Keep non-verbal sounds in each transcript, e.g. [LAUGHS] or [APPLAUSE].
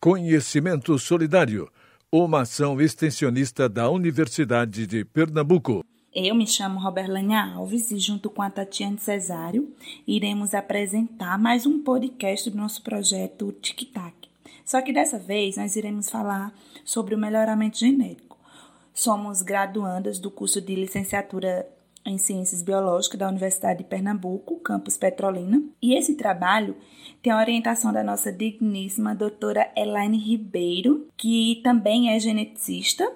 Conhecimento Solidário, uma ação extensionista da Universidade de Pernambuco. Eu me chamo Roberlânia Alves e, junto com a Tatiane Cesário, iremos apresentar mais um podcast do nosso projeto Tic Tac. Só que dessa vez nós iremos falar sobre o melhoramento genético. Somos graduandas do curso de licenciatura em Ciências Biológicas da Universidade de Pernambuco, campus Petrolina, e esse trabalho tem a orientação da nossa digníssima doutora Elaine Ribeiro, que também é geneticista.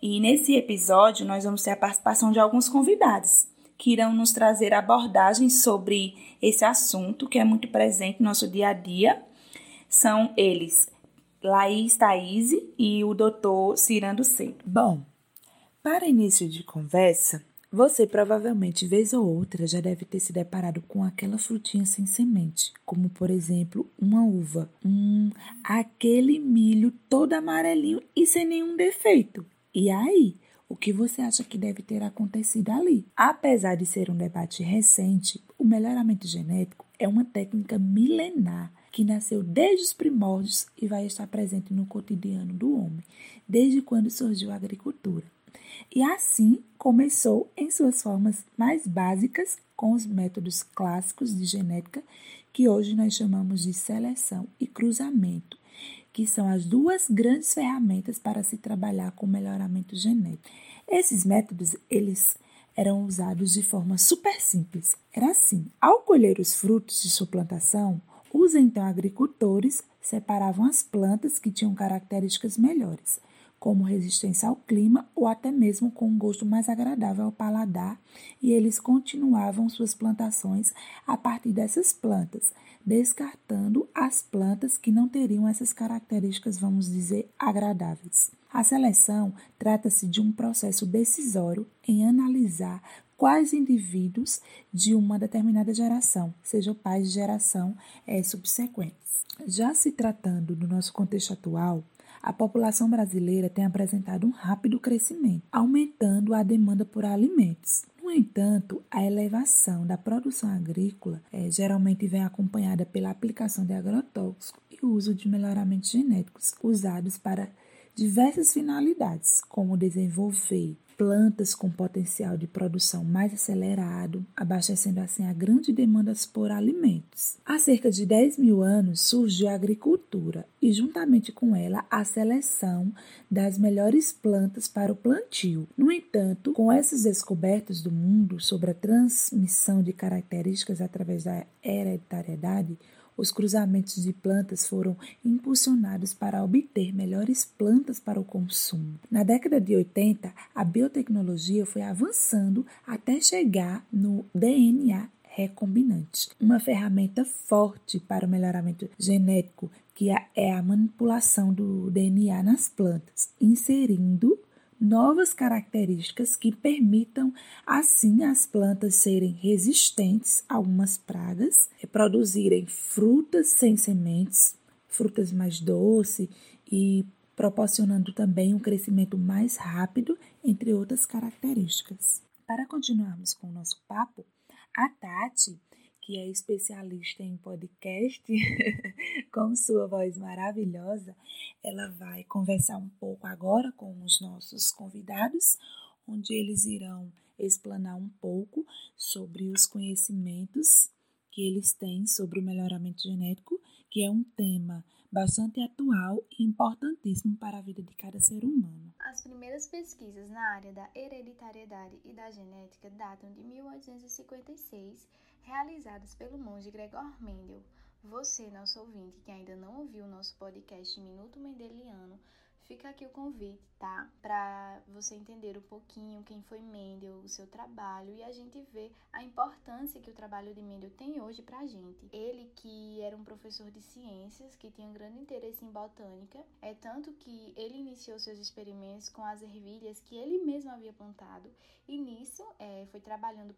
E nesse episódio nós vamos ter a participação de alguns convidados que irão nos trazer abordagens sobre esse assunto que é muito presente no nosso dia a dia. São eles Laís Thaís e o doutor Cirando Cedo. Bom, para início de conversa, você provavelmente, vez ou outra, já deve ter se deparado com aquela frutinha sem semente, como por exemplo uma uva. Hum, aquele milho todo amarelinho e sem nenhum defeito. E aí? O que você acha que deve ter acontecido ali? Apesar de ser um debate recente, o melhoramento genético é uma técnica milenar que nasceu desde os primórdios e vai estar presente no cotidiano do homem, desde quando surgiu a agricultura. E assim começou em suas formas mais básicas com os métodos clássicos de genética que hoje nós chamamos de seleção e cruzamento, que são as duas grandes ferramentas para se trabalhar com melhoramento genético. Esses métodos, eles eram usados de forma super simples. Era assim: ao colher os frutos de sua plantação, os então agricultores separavam as plantas que tinham características melhores como resistência ao clima ou até mesmo com um gosto mais agradável ao paladar, e eles continuavam suas plantações a partir dessas plantas, descartando as plantas que não teriam essas características, vamos dizer, agradáveis. A seleção trata-se de um processo decisório em analisar quais indivíduos de uma determinada geração, sejam pais de geração é, subsequentes. Já se tratando do nosso contexto atual, a população brasileira tem apresentado um rápido crescimento, aumentando a demanda por alimentos. No entanto, a elevação da produção agrícola é, geralmente vem acompanhada pela aplicação de agrotóxicos e o uso de melhoramentos genéticos usados para diversas finalidades, como desenvolver plantas com potencial de produção mais acelerado, abastecendo assim a grande demanda por alimentos. Há cerca de 10 mil anos surgiu a agricultura e, juntamente com ela, a seleção das melhores plantas para o plantio. No entanto, com essas descobertas do mundo sobre a transmissão de características através da hereditariedade, os cruzamentos de plantas foram impulsionados para obter melhores plantas para o consumo. Na década de 80, a biotecnologia foi avançando até chegar no DNA recombinante, uma ferramenta forte para o melhoramento genético, que é a manipulação do DNA nas plantas, inserindo novas características que permitam, assim, as plantas serem resistentes a algumas pragas, produzirem frutas sem sementes, frutas mais doces e proporcionando também um crescimento mais rápido, entre outras características. Para continuarmos com o nosso papo, a Tati que é especialista em podcast, [LAUGHS] com sua voz maravilhosa, ela vai conversar um pouco agora com os nossos convidados, onde eles irão explanar um pouco sobre os conhecimentos que eles têm sobre o melhoramento genético, que é um tema bastante atual e importantíssimo para a vida de cada ser humano. As primeiras pesquisas na área da hereditariedade e da genética datam de 1856 realizadas pelo monge Gregor Mendel. Você, nosso ouvinte, que ainda não ouviu o nosso podcast Minuto Mendeliano, Fica aqui o convite, tá? Para você entender um pouquinho quem foi Mendel, o seu trabalho e a gente ver a importância que o trabalho de Mendel tem hoje para a gente. Ele que era um professor de ciências, que tinha um grande interesse em botânica, é tanto que ele iniciou seus experimentos com as ervilhas que ele mesmo havia plantado e nisso é, foi trabalhando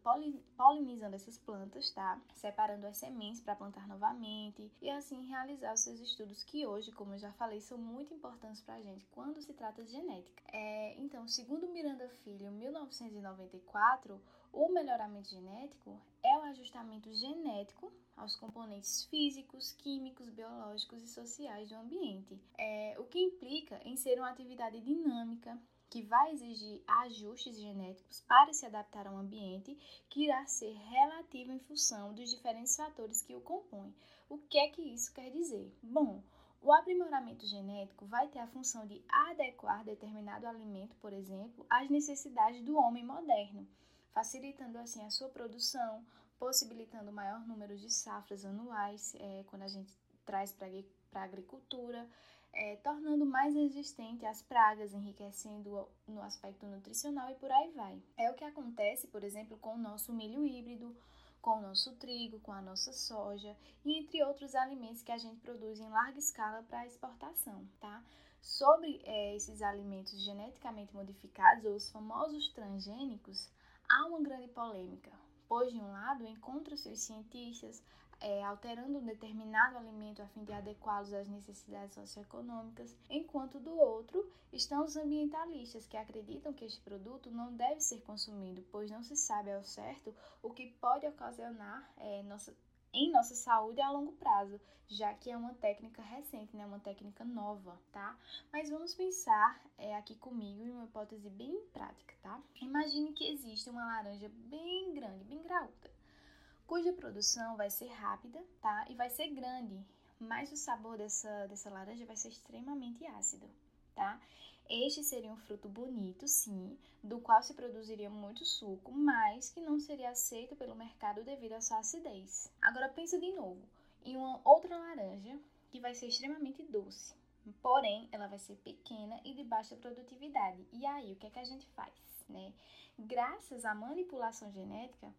polinizando essas plantas, tá? Separando as sementes para plantar novamente e assim realizar os seus estudos que hoje, como eu já falei, são muito importantes para a gente quando se trata de genética. É, então, segundo Miranda Filho, 1994, o melhoramento genético é o ajustamento genético aos componentes físicos, químicos, biológicos e sociais do ambiente, é, o que implica em ser uma atividade dinâmica que vai exigir ajustes genéticos para se adaptar ao ambiente, que irá ser relativo em função dos diferentes fatores que o compõem. O que é que isso quer dizer? Bom, o aprimoramento genético vai ter a função de adequar determinado alimento, por exemplo, às necessidades do homem moderno, facilitando assim a sua produção, possibilitando maior número de safras anuais, é, quando a gente traz para a agricultura, é, tornando mais resistente às pragas, enriquecendo no aspecto nutricional e por aí vai. É o que acontece, por exemplo, com o nosso milho híbrido, com o nosso trigo, com a nossa soja e entre outros alimentos que a gente produz em larga escala para exportação, tá? Sobre é, esses alimentos geneticamente modificados, ou os famosos transgênicos, há uma grande polêmica, pois de um lado encontram-se os cientistas é, alterando um determinado alimento a fim de adequá-los às necessidades socioeconômicas, enquanto do outro estão os ambientalistas que acreditam que este produto não deve ser consumido, pois não se sabe ao certo o que pode ocasionar é, nossa, em nossa saúde a longo prazo, já que é uma técnica recente, né, uma técnica nova, tá? Mas vamos pensar é, aqui comigo em uma hipótese bem prática, tá? Imagine que existe uma laranja bem grande, bem cuja produção vai ser rápida, tá? E vai ser grande, mas o sabor dessa, dessa laranja vai ser extremamente ácido, tá? Este seria um fruto bonito, sim, do qual se produziria muito suco, mas que não seria aceito pelo mercado devido à sua acidez. Agora pensa de novo em uma outra laranja que vai ser extremamente doce, porém ela vai ser pequena e de baixa produtividade. E aí, o que é que a gente faz, né? Graças à manipulação genética,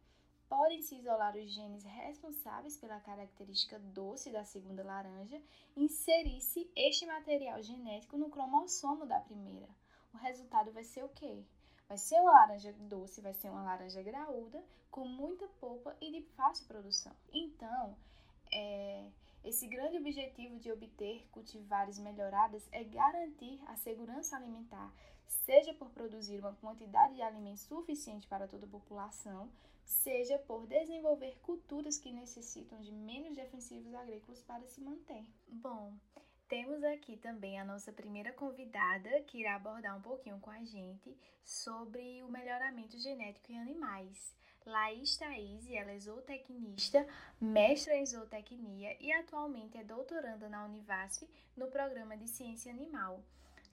podem-se isolar os genes responsáveis pela característica doce da segunda laranja e inserir-se este material genético no cromossomo da primeira. O resultado vai ser o quê? Vai ser uma laranja doce, vai ser uma laranja graúda, com muita polpa e de fácil produção. Então, é, esse grande objetivo de obter cultivares melhoradas é garantir a segurança alimentar, seja por produzir uma quantidade de alimentos suficiente para toda a população, seja por desenvolver culturas que necessitam de menos defensivos agrícolas para se manter. Bom, temos aqui também a nossa primeira convidada que irá abordar um pouquinho com a gente sobre o melhoramento genético em animais. Laís Thaís, ela é zootecnista, mestra em zootecnia e atualmente é doutoranda na Univasf no programa de ciência animal.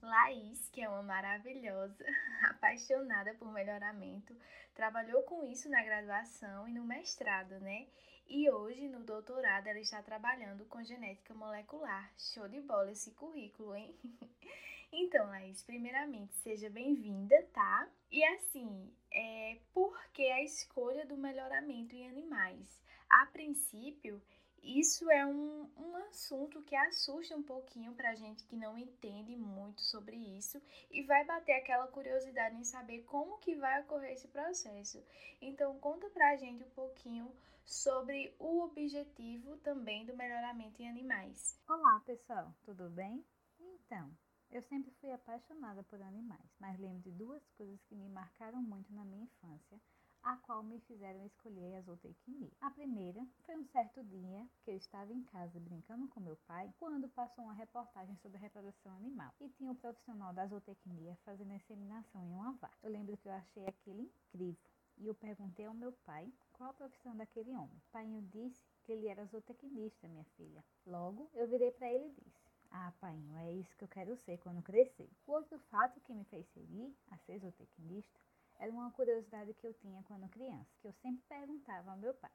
Laís, que é uma maravilhosa, [LAUGHS] apaixonada por melhoramento, trabalhou com isso na graduação e no mestrado, né? E hoje, no doutorado, ela está trabalhando com genética molecular. Show de bola esse currículo, hein? [LAUGHS] então, Laís, primeiramente, seja bem-vinda, tá? E assim, é, por que a escolha do melhoramento em animais? A princípio, isso é um, um assunto que assusta um pouquinho para gente que não entende muito sobre isso e vai bater aquela curiosidade em saber como que vai ocorrer esse processo. Então conta pra gente um pouquinho sobre o objetivo também do melhoramento em animais. Olá pessoal, tudo bem? Então, eu sempre fui apaixonada por animais, mas lembro de duas coisas que me marcaram muito na minha infância a qual me fizeram escolher a zootecnia. A primeira foi um certo dia que eu estava em casa brincando com meu pai quando passou uma reportagem sobre reprodução animal e tinha um profissional da zootecnia fazendo a inseminação em uma vaca. Eu lembro que eu achei aquilo incrível e eu perguntei ao meu pai qual a profissão daquele homem. O pai disse que ele era zootecnista, minha filha. Logo, eu virei para ele e disse: ah, pai, é isso que eu quero ser quando crescer. O outro fato que me fez seguir a ser zootecnista era uma curiosidade que eu tinha quando criança, que eu sempre perguntava ao meu pai.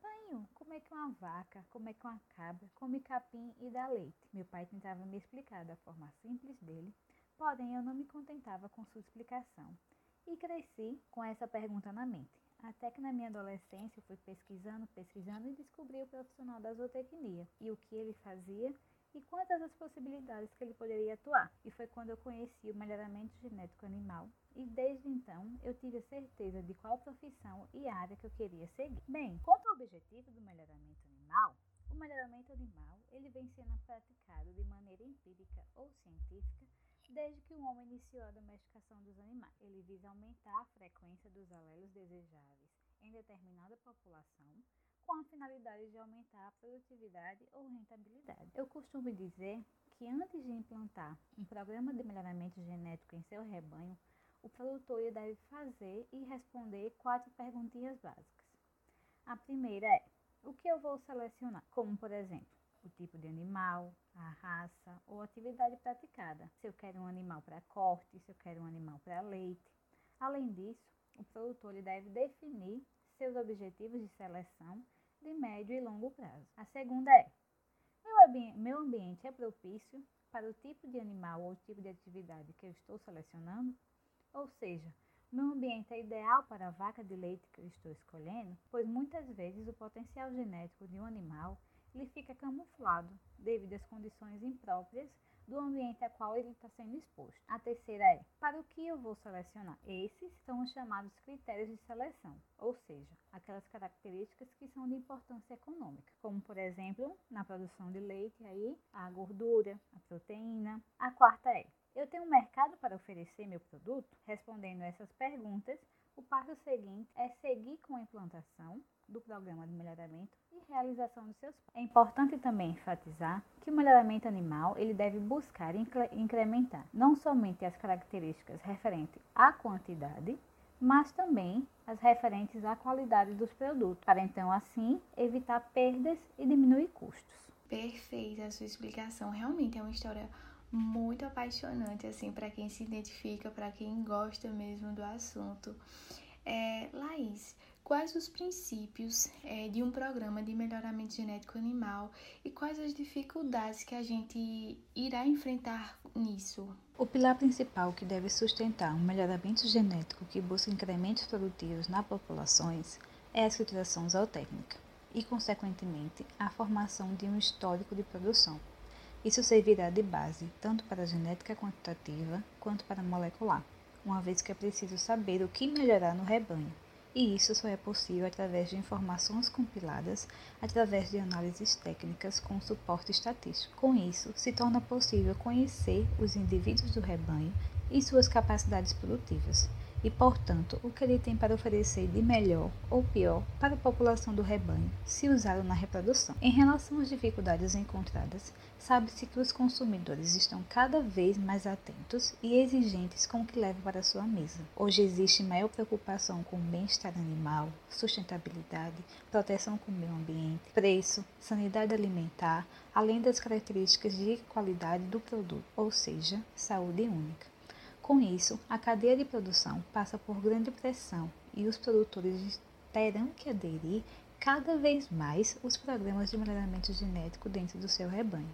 Pai, como é que uma vaca, como é que uma cabra come capim e dá leite? Meu pai tentava me explicar da forma simples dele, porém eu não me contentava com sua explicação. E cresci com essa pergunta na mente. Até que na minha adolescência eu fui pesquisando, pesquisando e descobri o profissional da zootecnia e o que ele fazia e quantas as possibilidades que ele poderia atuar. E foi quando eu conheci o melhoramento genético animal e desde então eu tive a certeza de qual profissão e área que eu queria seguir. Bem, quanto ao objetivo do melhoramento animal, o melhoramento animal ele vem sendo praticado de maneira empírica ou científica desde que o homem iniciou a domesticação dos animais. Ele visa aumentar a frequência dos alelos desejáveis em determinada população, com a finalidade de aumentar a produtividade ou rentabilidade. Eu costumo dizer que antes de implantar um programa de melhoramento genético em seu rebanho, o produtor deve fazer e responder quatro perguntinhas básicas. A primeira é: o que eu vou selecionar? Como, por exemplo, o tipo de animal, a raça ou atividade praticada. Se eu quero um animal para corte, se eu quero um animal para leite. Além disso, o produtor deve definir seus objetivos de seleção de médio e longo prazo. A segunda é: meu ambiente é propício para o tipo de animal ou tipo de atividade que eu estou selecionando? Ou seja, meu ambiente é ideal para a vaca de leite que eu estou escolhendo, pois muitas vezes o potencial genético de um animal ele fica camuflado devido às condições impróprias do ambiente a qual ele está sendo exposto. A terceira é, para o que eu vou selecionar? Esses são os chamados critérios de seleção, ou seja, aquelas características que são de importância econômica, como por exemplo, na produção de leite, aí, a gordura, a proteína. A quarta é, eu tenho um mercado para oferecer meu produto? Respondendo essas perguntas, o passo seguinte é seguir com a implantação do programa de melhoramento e realização dos seus É importante também enfatizar que o melhoramento animal ele deve buscar incrementar não somente as características referentes à quantidade, mas também as referentes à qualidade dos produtos, para então assim evitar perdas e diminuir custos. Perfeita a sua explicação, realmente é uma história muito apaixonante assim para quem se identifica, para quem gosta mesmo do assunto. É, Laís, quais os princípios é, de um programa de melhoramento genético animal e quais as dificuldades que a gente irá enfrentar nisso? O pilar principal que deve sustentar um melhoramento genético que busca incrementos produtivos nas populações é a escrituração zootécnica e, consequentemente, a formação de um histórico de produção. Isso servirá de base tanto para a genética quantitativa quanto para a molecular, uma vez que é preciso saber o que melhorar no rebanho, e isso só é possível através de informações compiladas através de análises técnicas com suporte estatístico. Com isso, se torna possível conhecer os indivíduos do rebanho e suas capacidades produtivas, e, portanto, o que ele tem para oferecer de melhor ou pior para a população do rebanho, se usado na reprodução. Em relação às dificuldades encontradas, sabe-se que os consumidores estão cada vez mais atentos e exigentes com o que levam para sua mesa. Hoje existe maior preocupação com o bem-estar animal, sustentabilidade, proteção com o meio ambiente, preço, sanidade alimentar, além das características de qualidade do produto, ou seja, saúde única. Com isso, a cadeia de produção passa por grande pressão e os produtores terão que aderir cada vez mais os programas de melhoramento genético dentro do seu rebanho,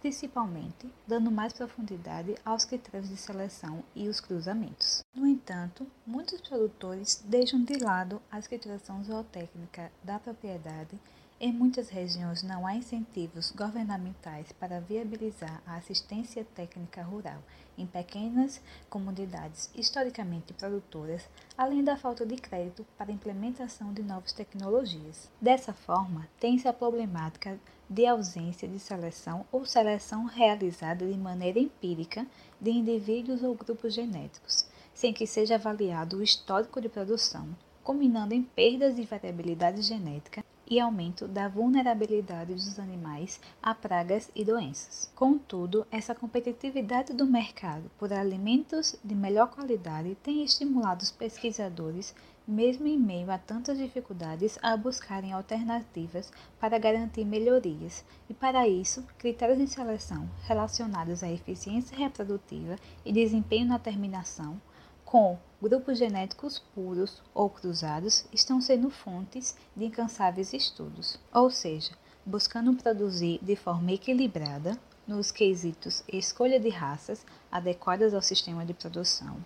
principalmente dando mais profundidade aos critérios de seleção e os cruzamentos. No entanto, muitos produtores deixam de lado a escrituração zootécnica da propriedade em muitas regiões não há incentivos governamentais para viabilizar a assistência técnica rural em pequenas comunidades historicamente produtoras, além da falta de crédito para a implementação de novas tecnologias. Dessa forma, tem-se a problemática de ausência de seleção ou seleção realizada de maneira empírica de indivíduos ou grupos genéticos, sem que seja avaliado o histórico de produção, combinando em perdas de variabilidade genética e aumento da vulnerabilidade dos animais a pragas e doenças. Contudo, essa competitividade do mercado por alimentos de melhor qualidade tem estimulado os pesquisadores, mesmo em meio a tantas dificuldades, a buscarem alternativas para garantir melhorias, e para isso, critérios de seleção relacionados à eficiência reprodutiva e desempenho na terminação com grupos genéticos puros ou cruzados estão sendo fontes de incansáveis estudos, ou seja, buscando produzir de forma equilibrada nos quesitos escolha de raças adequadas ao sistema de produção,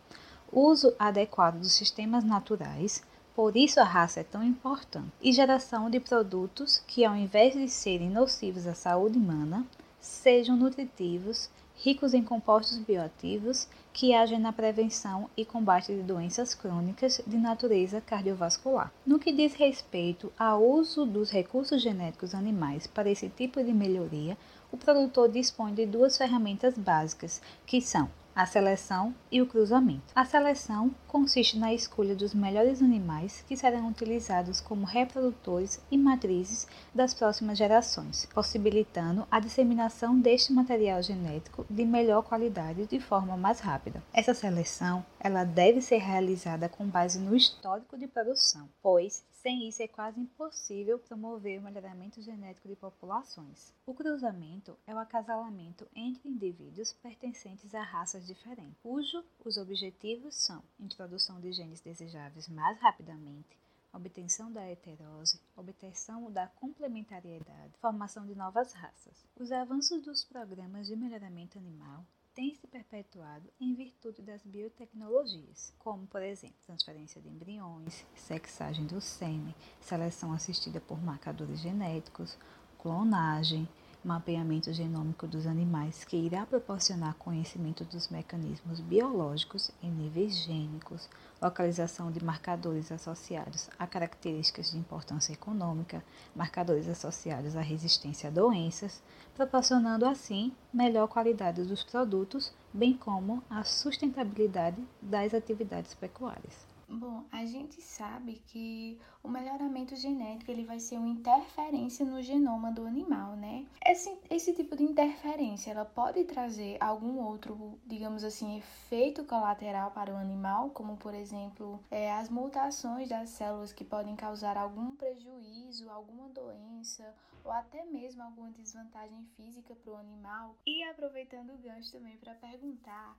uso adequado dos sistemas naturais, por isso a raça é tão importante, e geração de produtos que, ao invés de serem nocivos à saúde humana, sejam nutritivos ricos em compostos bioativos que agem na prevenção e combate de doenças crônicas de natureza cardiovascular. No que diz respeito ao uso dos recursos genéticos animais para esse tipo de melhoria, o produtor dispõe de duas ferramentas básicas, que são a seleção e o cruzamento. A seleção consiste na escolha dos melhores animais que serão utilizados como reprodutores e matrizes das próximas gerações, possibilitando a disseminação deste material genético de melhor qualidade de forma mais rápida. Essa seleção, ela deve ser realizada com base no histórico de produção, pois sem isso, é quase impossível promover o melhoramento genético de populações. O cruzamento é o acasalamento entre indivíduos pertencentes a raças diferentes, cujo os objetivos são introdução de genes desejáveis mais rapidamente, obtenção da heterose, obtenção da complementariedade, formação de novas raças. Os avanços dos programas de melhoramento animal tem se perpetuado em virtude das biotecnologias, como, por exemplo, transferência de embriões, sexagem do sêmen, seleção assistida por marcadores genéticos, clonagem, mapeamento genômico dos animais, que irá proporcionar conhecimento dos mecanismos biológicos em níveis gênicos, localização de marcadores associados a características de importância econômica, marcadores associados à resistência a doenças, proporcionando assim melhor qualidade dos produtos, bem como a sustentabilidade das atividades pecuárias. Bom, a gente sabe que o melhoramento genético ele vai ser uma interferência no genoma do animal, né? Esse, esse tipo de interferência, ela pode trazer algum outro, digamos assim, efeito colateral para o animal, como por exemplo, é, as mutações das células que podem causar algum prejuízo, alguma doença ou até mesmo alguma desvantagem física para o animal. E aproveitando o gancho também para perguntar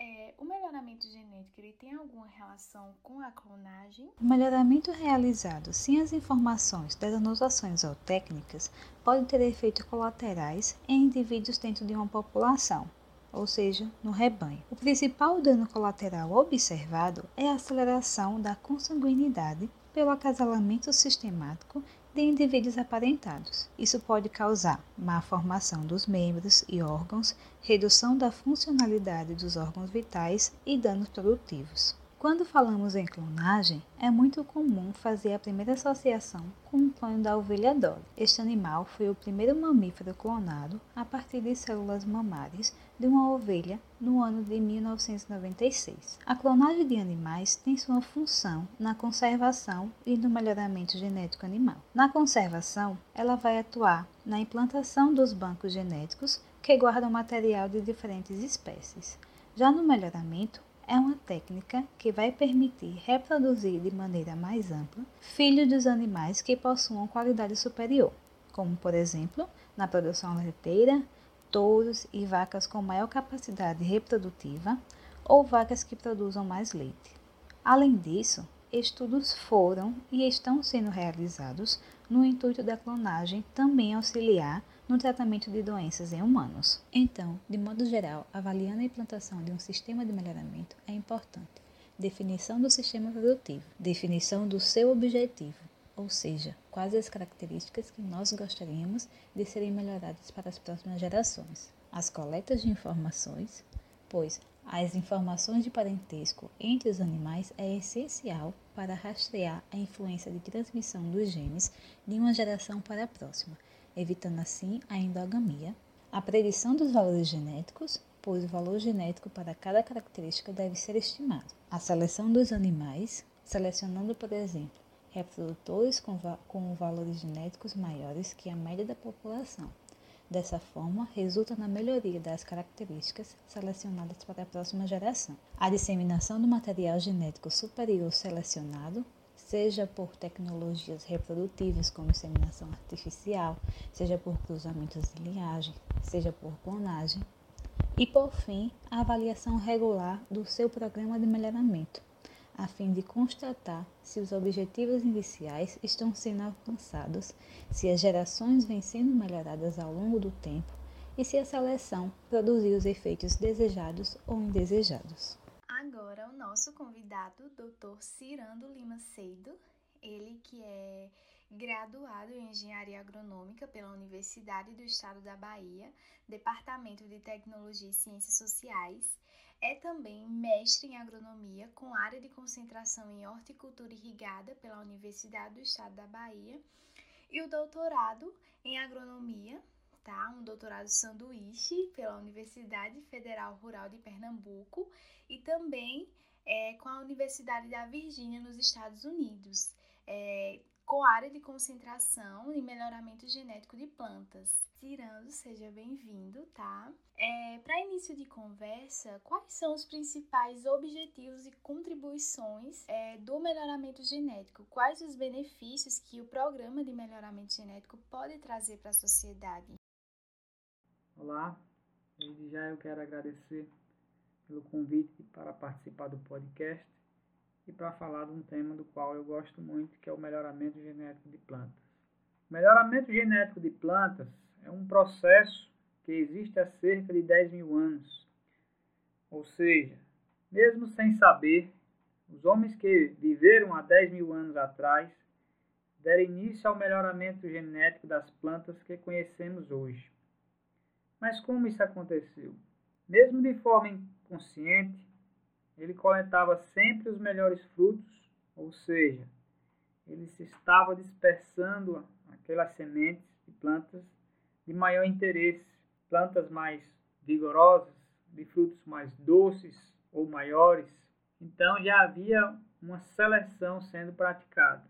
é, o melhoramento genético ele tem alguma relação com a clonagem? O melhoramento realizado sem as informações das anotações ou técnicas pode ter efeitos colaterais em indivíduos dentro de uma população, ou seja, no rebanho. O principal dano colateral observado é a aceleração da consanguinidade pelo acasalamento sistemático de indivíduos aparentados. Isso pode causar má formação dos membros e órgãos, redução da funcionalidade dos órgãos vitais e danos produtivos. Quando falamos em clonagem, é muito comum fazer a primeira associação com o clone da ovelha Dolly. Este animal foi o primeiro mamífero clonado a partir de células mamárias de uma ovelha no ano de 1996. A clonagem de animais tem sua função na conservação e no melhoramento genético animal. Na conservação, ela vai atuar na implantação dos bancos genéticos que guardam material de diferentes espécies. Já no melhoramento, é uma técnica que vai permitir reproduzir de maneira mais ampla filhos dos animais que possuam qualidade superior, como por exemplo na produção leiteira, touros e vacas com maior capacidade reprodutiva ou vacas que produzam mais leite. Além disso, estudos foram e estão sendo realizados no intuito da clonagem também auxiliar no tratamento de doenças em humanos. Então, de modo geral, avaliando a implantação de um sistema de melhoramento é importante. Definição do sistema produtivo, definição do seu objetivo, ou seja, quais as características que nós gostaríamos de serem melhoradas para as próximas gerações. As coletas de informações, pois as informações de parentesco entre os animais é essencial para rastrear a influência de transmissão dos genes de uma geração para a próxima evitando assim a endogamia, a predição dos valores genéticos, pois o valor genético para cada característica deve ser estimado, a seleção dos animais, selecionando, por exemplo, reprodutores com, va com valores genéticos maiores que a média da população. Dessa forma, resulta na melhoria das características selecionadas para a próxima geração. A disseminação do material genético superior selecionado seja por tecnologias reprodutivas como inseminação artificial, seja por cruzamentos de linhagem, seja por clonagem. E por fim, a avaliação regular do seu programa de melhoramento, a fim de constatar se os objetivos iniciais estão sendo alcançados, se as gerações vêm sendo melhoradas ao longo do tempo e se a seleção produziu os efeitos desejados ou indesejados. Nosso convidado, Dr. Cirando Lima Seido, ele que é graduado em Engenharia Agronômica pela Universidade do Estado da Bahia, Departamento de Tecnologia e Ciências Sociais, é também mestre em Agronomia com área de concentração em Horticultura Irrigada pela Universidade do Estado da Bahia e o doutorado em Agronomia tá? Um doutorado sanduíche pela Universidade Federal Rural de Pernambuco e também é, com a Universidade da Virgínia nos Estados Unidos, é, com área de concentração e melhoramento genético de plantas. Tirando, seja bem-vindo, tá? É, Para início de conversa, quais são os principais objetivos e contribuições é, do melhoramento genético? Quais os benefícios que o programa de melhoramento genético pode trazer para a sociedade? Olá, desde já eu quero agradecer pelo convite para participar do podcast e para falar de um tema do qual eu gosto muito, que é o melhoramento genético de plantas. O melhoramento genético de plantas é um processo que existe há cerca de 10 mil anos. Ou seja, mesmo sem saber, os homens que viveram há 10 mil anos atrás deram início ao melhoramento genético das plantas que conhecemos hoje. Mas como isso aconteceu? Mesmo de forma inconsciente, ele coletava sempre os melhores frutos, ou seja, ele se estava dispersando aquelas sementes de plantas de maior interesse, plantas mais vigorosas, de frutos mais doces ou maiores. Então já havia uma seleção sendo praticada.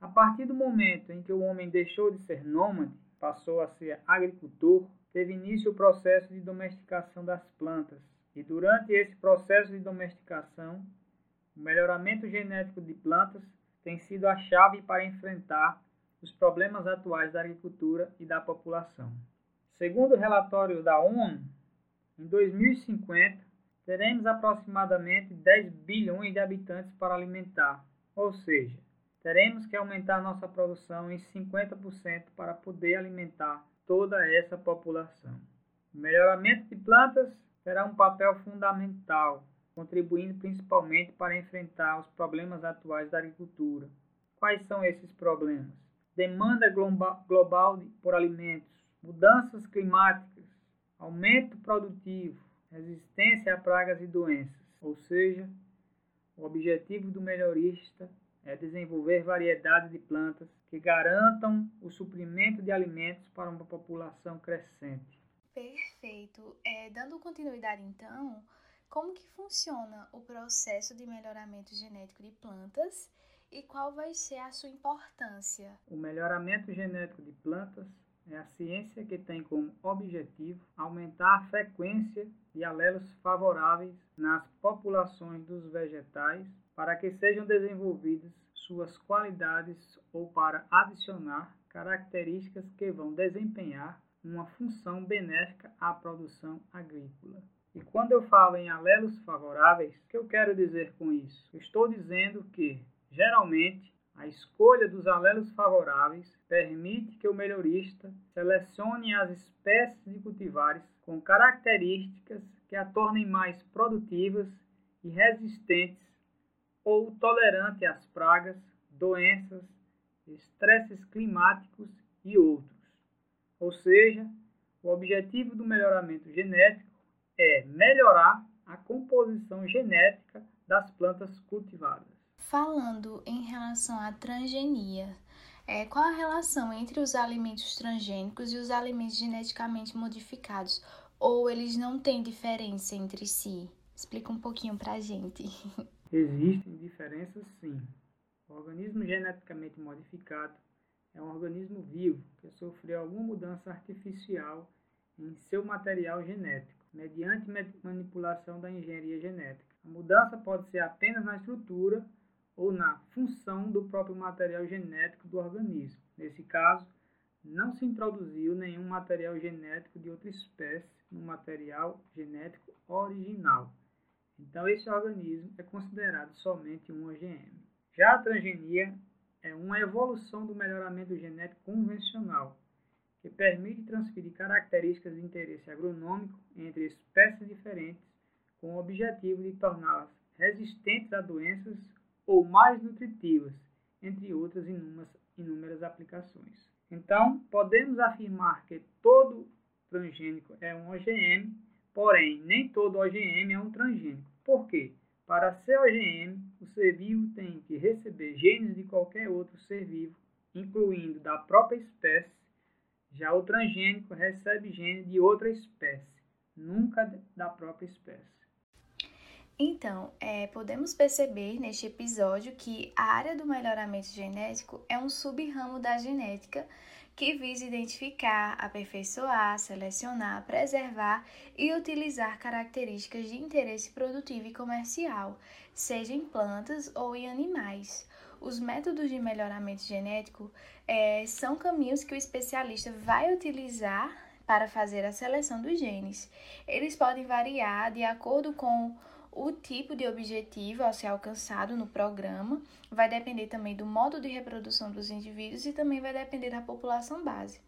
A partir do momento em que o homem deixou de ser nômade, passou a ser agricultor, teve início o processo de domesticação das plantas. E durante esse processo de domesticação, o melhoramento genético de plantas tem sido a chave para enfrentar os problemas atuais da agricultura e da população. Segundo relatórios da ONU, em 2050 teremos aproximadamente 10 bilhões de habitantes para alimentar, ou seja, teremos que aumentar nossa produção em 50% para poder alimentar toda essa população. O melhoramento de plantas terá um papel fundamental, contribuindo principalmente para enfrentar os problemas atuais da agricultura. Quais são esses problemas? Demanda global por alimentos, mudanças climáticas, aumento produtivo, resistência a pragas e doenças. Ou seja, o objetivo do melhorista é desenvolver variedades de plantas que garantam o suprimento de alimentos para uma população crescente. Perfeito. É, dando continuidade então, como que funciona o processo de melhoramento genético de plantas e qual vai ser a sua importância? O melhoramento genético de plantas é a ciência que tem como objetivo aumentar a frequência de alelos favoráveis nas populações dos vegetais para que sejam desenvolvidas suas qualidades ou para adicionar características que vão desempenhar uma função benéfica à produção agrícola. E quando eu falo em alelos favoráveis, o que eu quero dizer com isso? Eu estou dizendo que, geralmente, a escolha dos alelos favoráveis permite que o melhorista selecione as espécies de cultivares com características que a tornem mais produtivas e resistentes ou tolerantes às pragas, doenças, estresses climáticos e outros. Ou seja, o objetivo do melhoramento genético é melhorar a composição genética das plantas cultivadas. Falando em relação à transgenia, é, qual a relação entre os alimentos transgênicos e os alimentos geneticamente modificados? Ou eles não têm diferença entre si? Explica um pouquinho pra gente. [LAUGHS] Existem diferenças sim. O organismo geneticamente modificado é um organismo vivo que sofreu alguma mudança artificial em seu material genético, mediante manipulação da engenharia genética. A mudança pode ser apenas na estrutura ou na função do próprio material genético do organismo. Nesse caso, não se introduziu nenhum material genético de outra espécie no material genético original. Então, esse organismo é considerado somente um OGM. Já a transgenia é uma evolução do melhoramento genético convencional, que permite transferir características de interesse agronômico entre espécies diferentes com o objetivo de torná-las resistentes a doenças ou mais nutritivas, entre outras inúmeras, inúmeras aplicações. Então, podemos afirmar que todo transgênico é um OGM, porém, nem todo OGM é um transgênico. Por quê? Para ser OGM, o ser vivo tem que receber genes de qualquer outro ser vivo, incluindo da própria espécie, Já o transgênico recebe gene de outra espécie, nunca da própria espécie. Então, é, podemos perceber neste episódio que a área do melhoramento genético é um sub-ramo da genética que visa identificar, aperfeiçoar, selecionar, preservar e utilizar características de interesse produtivo e comercial, seja em plantas ou em animais. Os métodos de melhoramento genético é, são caminhos que o especialista vai utilizar para fazer a seleção dos genes. Eles podem variar de acordo com o tipo de objetivo a ser alcançado no programa vai depender também do modo de reprodução dos indivíduos e também vai depender da população base.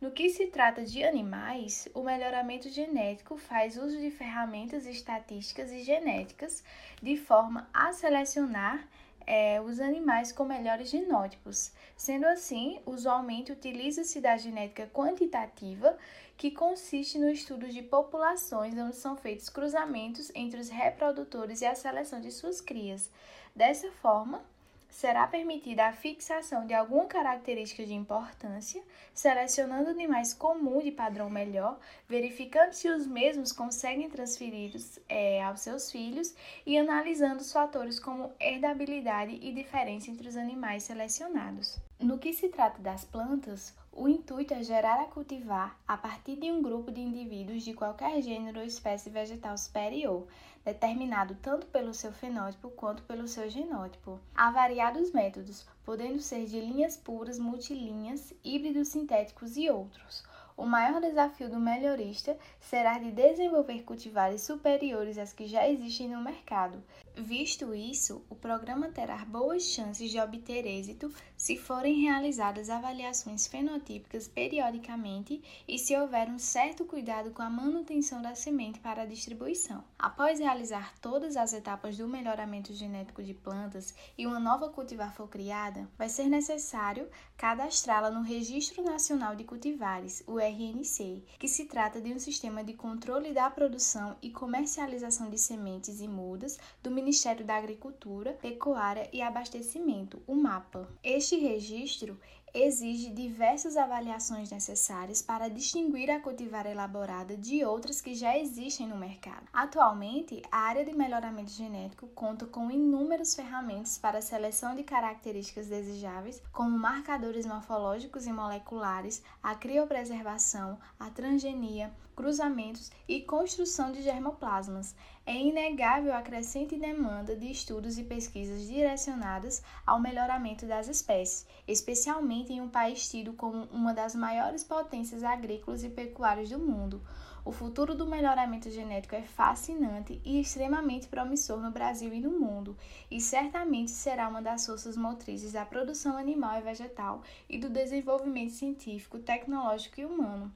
No que se trata de animais, o melhoramento genético faz uso de ferramentas estatísticas e genéticas de forma a selecionar é, os animais com melhores genótipos. Sendo assim, usualmente utiliza-se da genética quantitativa, que consiste no estudo de populações onde são feitos cruzamentos entre os reprodutores e a seleção de suas crias. Dessa forma, será permitida a fixação de alguma característica de importância, selecionando animais comuns de padrão melhor, verificando se os mesmos conseguem transferi-los é, aos seus filhos e analisando os fatores como herdabilidade e diferença entre os animais selecionados. No que se trata das plantas, o intuito é gerar a cultivar a partir de um grupo de indivíduos de qualquer gênero ou espécie vegetal superior, determinado tanto pelo seu fenótipo quanto pelo seu genótipo. Há variados métodos, podendo ser de linhas puras, multilinhas, híbridos sintéticos e outros. O maior desafio do melhorista será de desenvolver cultivares superiores às que já existem no mercado. Visto isso, o programa terá boas chances de obter êxito se forem realizadas avaliações fenotípicas periodicamente e se houver um certo cuidado com a manutenção da semente para a distribuição. Após realizar todas as etapas do melhoramento genético de plantas e uma nova cultivar for criada, vai ser necessário cadastrá-la no Registro Nacional de Cultivares, o RNC, que se trata de um sistema de controle da produção e comercialização de sementes e mudas do Ministério da Agricultura, Pecuária e Abastecimento, o MAPA. Este registro exige diversas avaliações necessárias para distinguir a cultivar elaborada de outras que já existem no mercado. Atualmente, a área de melhoramento genético conta com inúmeras ferramentas para a seleção de características desejáveis, como marcadores morfológicos e moleculares, a criopreservação, a transgenia, cruzamentos e construção de germoplasmas. É inegável a crescente demanda de estudos e pesquisas direcionadas ao melhoramento das espécies, especialmente em um país tido como uma das maiores potências agrícolas e pecuárias do mundo. O futuro do melhoramento genético é fascinante e extremamente promissor no Brasil e no mundo, e certamente será uma das forças motrizes da produção animal e vegetal e do desenvolvimento científico, tecnológico e humano.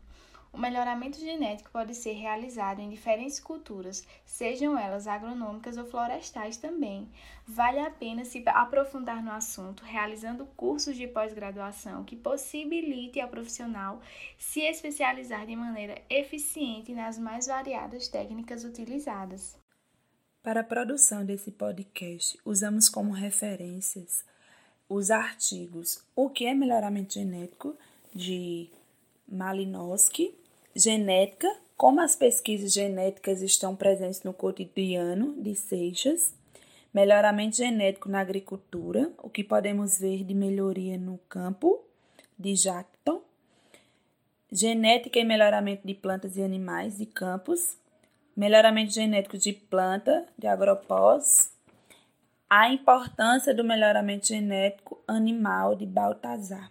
O melhoramento genético pode ser realizado em diferentes culturas, sejam elas agronômicas ou florestais também. Vale a pena se aprofundar no assunto, realizando cursos de pós-graduação que possibilite ao profissional se especializar de maneira eficiente nas mais variadas técnicas utilizadas. Para a produção desse podcast, usamos como referências os artigos O que é melhoramento genético de Malinowski Genética, como as pesquisas genéticas estão presentes no cotidiano de Seixas. Melhoramento genético na agricultura, o que podemos ver de melhoria no campo, de Jackton. Genética e melhoramento de plantas e animais, de Campos. Melhoramento genético de planta, de Agropós. A importância do melhoramento genético animal, de Baltazar.